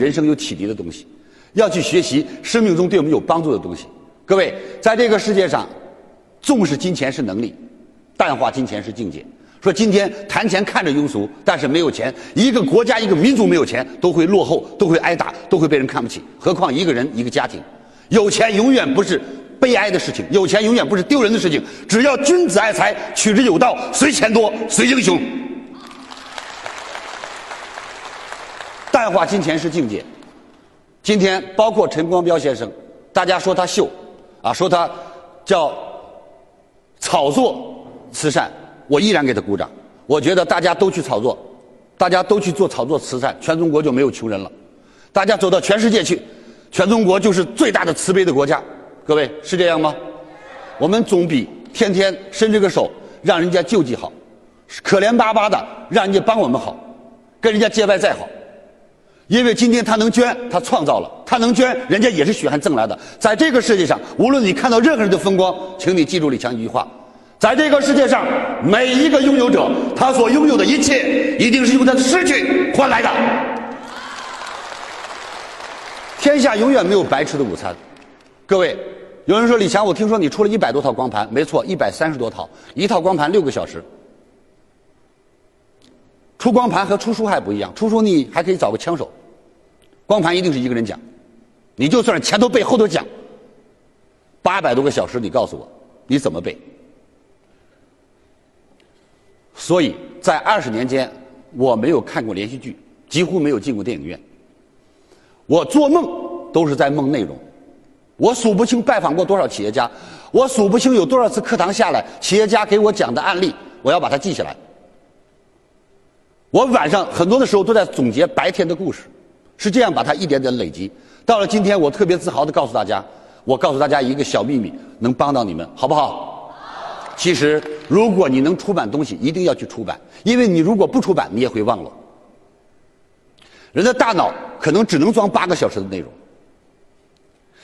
人生有启迪的东西，要去学习生命中对我们有帮助的东西。各位，在这个世界上，重视金钱是能力，淡化金钱是境界。说今天谈钱看着庸俗，但是没有钱，一个国家一个民族没有钱都会落后，都会挨打，都会被人看不起。何况一个人一个家庭，有钱永远不是悲哀的事情，有钱永远不是丢人的事情。只要君子爱财，取之有道，虽钱多，虽英雄。淡化金钱是境界。今天包括陈光标先生，大家说他秀，啊，说他叫炒作慈善。我依然给他鼓掌。我觉得大家都去炒作，大家都去做炒作慈善，全中国就没有穷人了。大家走到全世界去，全中国就是最大的慈悲的国家。各位是这样吗？我们总比天天伸这个手让人家救济好，可怜巴巴的让人家帮我们好，跟人家借外债好。因为今天他能捐，他创造了；他能捐，人家也是血汗挣来的。在这个世界上，无论你看到任何人的风光，请你记住李强一句话。在这个世界上，每一个拥有者，他所拥有的一切，一定是用他的失去换来的。天下永远没有白吃的午餐。各位，有人说李强，我听说你出了一百多套光盘，没错，一百三十多套，一套光盘六个小时。出光盘和出书还不一样，出书你还可以找个枪手，光盘一定是一个人讲，你就算是前头背后头讲，八百多个小时，你告诉我你怎么背？所以在二十年间，我没有看过连续剧，几乎没有进过电影院。我做梦都是在梦内容，我数不清拜访过多少企业家，我数不清有多少次课堂下来，企业家给我讲的案例，我要把它记下来。我晚上很多的时候都在总结白天的故事，是这样把它一点点累积。到了今天，我特别自豪的告诉大家，我告诉大家一个小秘密，能帮到你们，好不好？其实，如果你能出版东西，一定要去出版，因为你如果不出版，你也会忘了。人的大脑可能只能装八个小时的内容，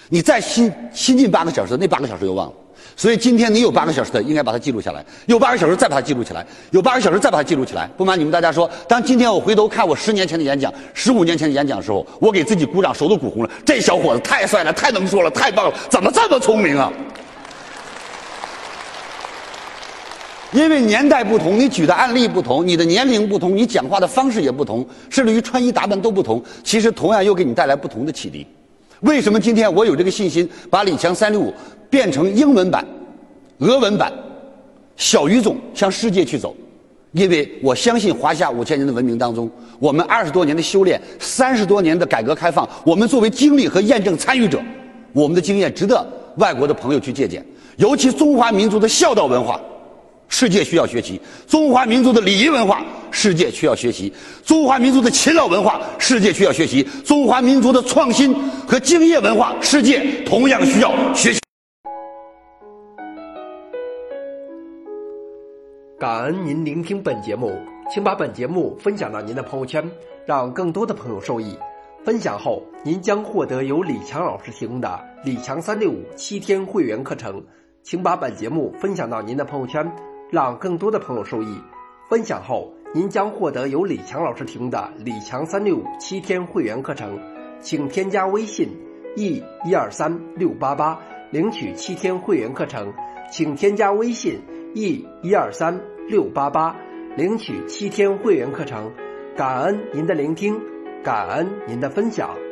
你再新新进八个小时，那八个小时又忘了。所以今天你有八个小时的，应该把它记录下来；有八个小时再把它记录起来；有八个小时再把它记录起来。不瞒你们大家说，当今天我回头看我十年前的演讲、十五年前的演讲的时候，我给自己鼓掌，手都鼓红了。这小伙子太帅了，太能说了，太棒了，怎么这么聪明啊？因为年代不同，你举的案例不同，你的年龄不同，你讲话的方式也不同，甚至于穿衣打扮都不同。其实同样又给你带来不同的启迪。为什么今天我有这个信心把李强三六五变成英文版、俄文版、小语种向世界去走？因为我相信华夏五千年的文明当中，我们二十多年的修炼，三十多年的改革开放，我们作为经历和验证参与者，我们的经验值得外国的朋友去借鉴。尤其中华民族的孝道文化。世界需要学习中华民族的礼仪文化，世界需要学习中华民族的勤劳文化，世界需要学习中华民族的创新和敬业文化，世界同样需要学习。感恩您聆听本节目，请把本节目分享到您的朋友圈，让更多的朋友受益。分享后，您将获得由李强老师提供的李强三六五七天会员课程，请把本节目分享到您的朋友圈。让更多的朋友受益。分享后，您将获得由李强老师提供的李强三六五七天会员课程，请添加微信 e 一二三六八八领取七天会员课程，请添加微信 e 一二三六八八领取七天会员课程。感恩您的聆听，感恩您的分享。